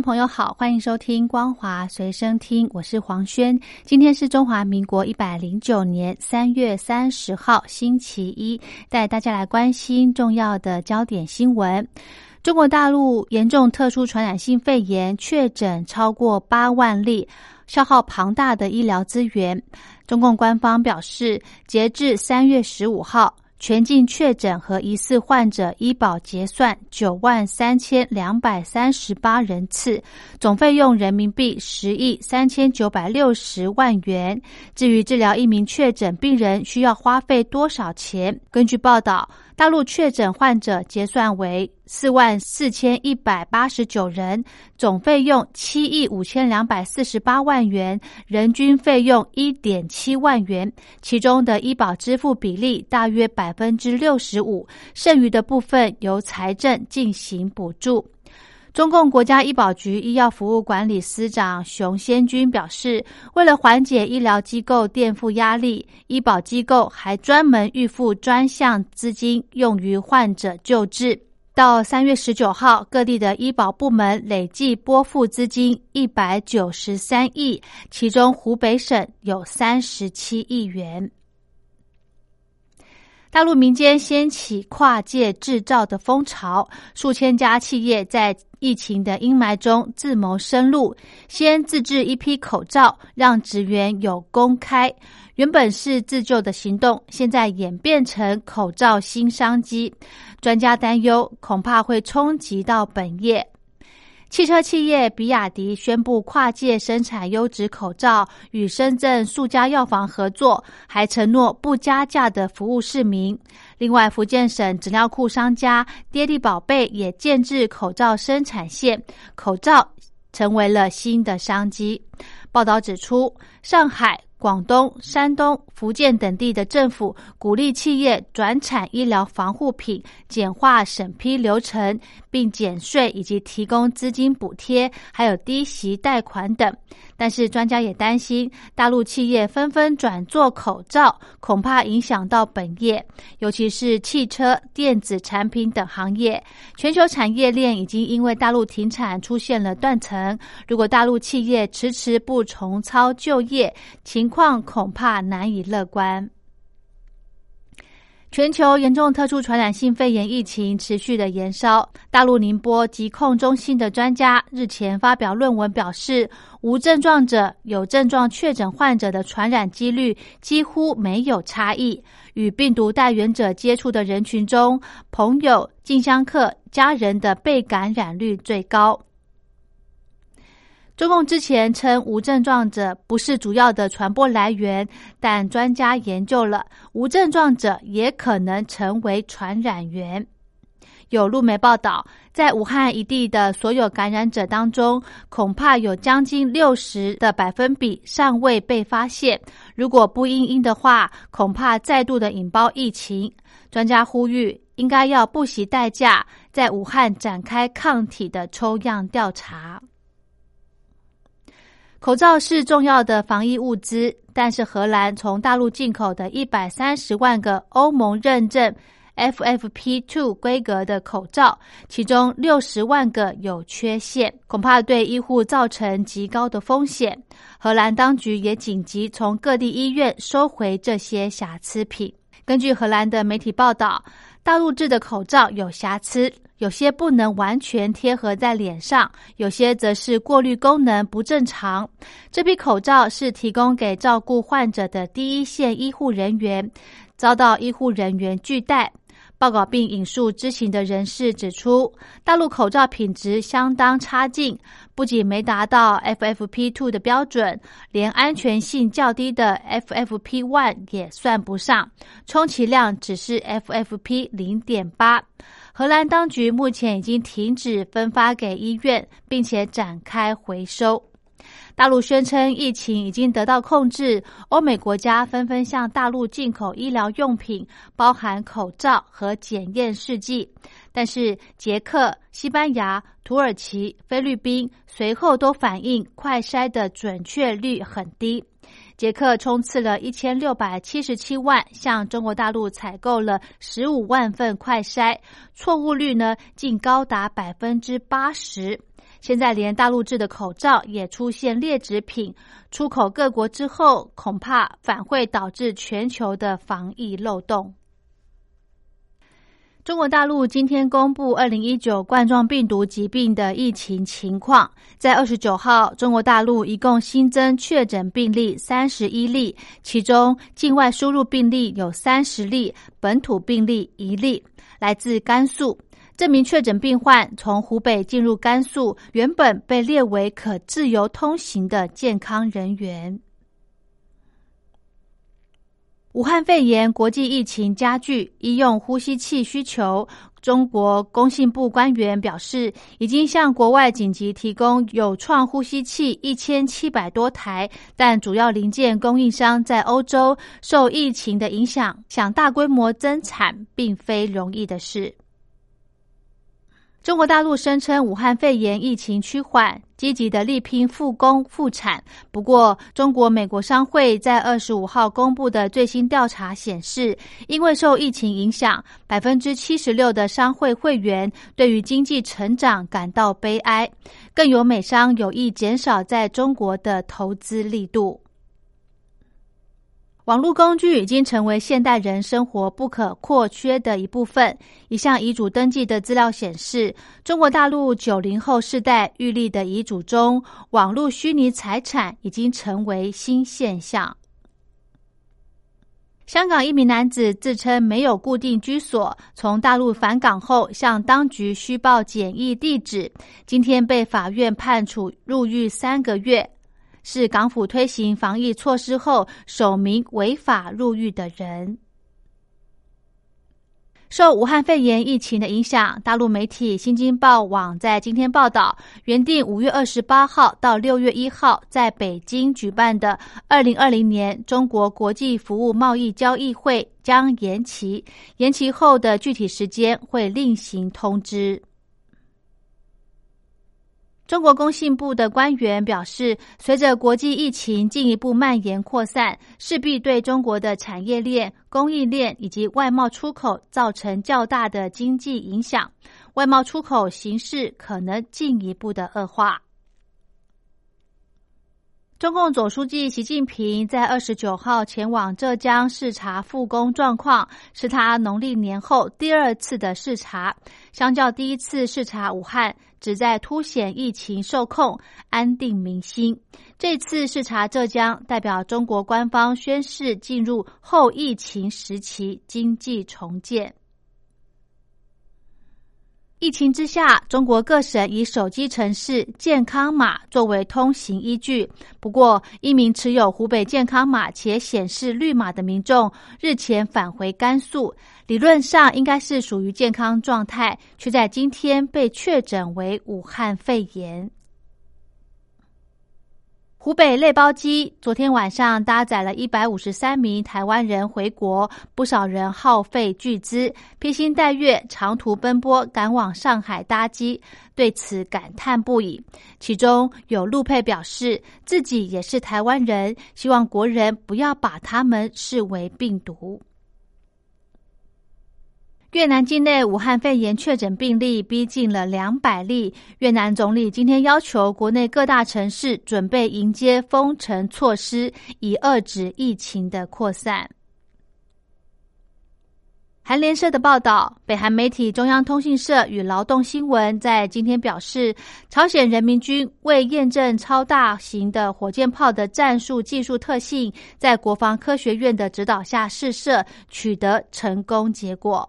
朋友好，欢迎收听光华随身听，我是黄轩。今天是中华民国一百零九年三月三十号，星期一，带大家来关心重要的焦点新闻。中国大陆严重特殊传染性肺炎确诊超过八万例，消耗庞大的医疗资源。中共官方表示，截至三月十五号。全境确诊和疑似患者医保结算九万三千两百三十八人次，总费用人民币十亿三千九百六十万元。至于治疗一名确诊病人需要花费多少钱？根据报道。大陆确诊患者结算为四万四千一百八十九人，总费用七亿五千两百四十八万元，人均费用一点七万元。其中的医保支付比例大约百分之六十五，剩余的部分由财政进行补助。中共国家医保局医药服务管理司长熊先军表示，为了缓解医疗机构垫付压力，医保机构还专门预付专项资金用于患者救治。到三月十九号，各地的医保部门累计拨付资金一百九十三亿，其中湖北省有三十七亿元。大陆民间掀起跨界制造的风潮，数千家企业在疫情的阴霾中自谋生路，先自制一批口罩，让职员有公开。原本是自救的行动，现在演变成口罩新商机。专家担忧，恐怕会冲击到本业。汽车企业比亚迪宣布跨界生产优质口罩，与深圳数家药房合作，还承诺不加价的服务市民。另外，福建省纸尿裤商家爹地宝贝也建制口罩生产线，口罩成为了新的商机。报道指出，上海。广东、山东、福建等地的政府鼓励企业转产医疗防护品，简化审批流程，并减税以及提供资金补贴，还有低息贷款等。但是专家也担心，大陆企业纷纷转做口罩，恐怕影响到本业，尤其是汽车、电子产品等行业。全球产业链已经因为大陆停产出现了断层。如果大陆企业迟迟不重操旧业，情况恐怕难以乐观。全球严重特殊传染性肺炎疫情持续的延烧，大陆宁波疾控中心的专家日前发表论文表示，无症状者、有症状确诊患者的传染几率几乎没有差异，与病毒带源者接触的人群中，朋友、近乡客、家人的被感染率最高。中共之前称无症状者不是主要的传播来源，但专家研究了，无症状者也可能成为传染源。有路媒报道，在武汉一地的所有感染者当中，恐怕有将近六十的百分比尚未被发现。如果不应应的话，恐怕再度的引爆疫情。专家呼吁，应该要不惜代价，在武汉展开抗体的抽样调查。口罩是重要的防疫物资，但是荷兰从大陆进口的一百三十万个欧盟认证 FFP2 规格的口罩，其中六十万个有缺陷，恐怕对医护造成极高的风险。荷兰当局也紧急从各地医院收回这些瑕疵品。根据荷兰的媒体报道，大陆制的口罩有瑕疵。有些不能完全贴合在脸上，有些则是过滤功能不正常。这批口罩是提供给照顾患者的第一线医护人员，遭到医护人员拒戴。报告并引述知情的人士指出，大陆口罩品质相当差劲，不仅没达到 FFP2 的标准，连安全性较低的 FFP1 也算不上，充其量只是 FFP 零点八。荷兰当局目前已经停止分发给医院，并且展开回收。大陆宣称疫情已经得到控制，欧美国家纷纷向大陆进口医疗用品，包含口罩和检验试剂。但是，捷克、西班牙、土耳其、菲律宾随后都反映快筛的准确率很低。捷克冲刺了一千六百七十七万，向中国大陆采购了十五万份快筛，错误率呢竟高达百分之八十。现在连大陆制的口罩也出现劣质品，出口各国之后，恐怕反会导致全球的防疫漏洞。中国大陆今天公布二零一九冠状病毒疾病的疫情情况，在二十九号，中国大陆一共新增确诊病例三十一例，其中境外输入病例有三十例，本土病例一例，来自甘肃。这名确诊病患从湖北进入甘肃，原本被列为可自由通行的健康人员。武汉肺炎国际疫情加剧，医用呼吸器需求。中国工信部官员表示，已经向国外紧急提供有创呼吸器一千七百多台，但主要零件供应商在欧洲，受疫情的影响，想大规模增产并非容易的事。中国大陆声称武汉肺炎疫情趋缓，积极的力拼复工复产。不过，中国美国商会在二十五号公布的最新调查显示，因为受疫情影响，百分之七十六的商会会员对于经济成长感到悲哀，更有美商有意减少在中国的投资力度。网络工具已经成为现代人生活不可或缺的一部分。一项遗嘱登记的资料显示，中国大陆九零后世代预立的遗嘱中，网络虚拟财产已经成为新现象。香港一名男子自称没有固定居所，从大陆返港后向当局虚报检疫地址，今天被法院判处入狱三个月。是港府推行防疫措施后首名违法入狱的人。受武汉肺炎疫情的影响，大陆媒体《新京报》网在今天报道，原定五月二十八号到六月一号在北京举办的二零二零年中国国际服务贸易交易会将延期，延期后的具体时间会另行通知。中国工信部的官员表示，随着国际疫情进一步蔓延扩散，势必对中国的产业链、供应链以及外贸出口造成较大的经济影响，外贸出口形势可能进一步的恶化。中共总书记习近平在二十九号前往浙江视察复工状况，是他农历年后第二次的视察。相较第一次视察武汉，旨在凸显疫情受控、安定民心。这次视察浙江，代表中国官方宣示进入后疫情时期经济重建。疫情之下，中国各省以手机城市健康码作为通行依据。不过，一名持有湖北健康码且显示绿码的民众日前返回甘肃，理论上应该是属于健康状态，却在今天被确诊为武汉肺炎。湖北类包机昨天晚上搭载了一百五十三名台湾人回国，不少人耗费巨资，披星戴月长途奔波赶往上海搭机，对此感叹不已。其中有陆佩表示，自己也是台湾人，希望国人不要把他们视为病毒。越南境内武汉肺炎确诊病例逼近了两百例。越南总理今天要求国内各大城市准备迎接封城措施，以遏制疫情的扩散。韩联社的报道，北韩媒体中央通讯社与劳动新闻在今天表示，朝鲜人民军为验证超大型的火箭炮的战术技术特性，在国防科学院的指导下试射，取得成功结果。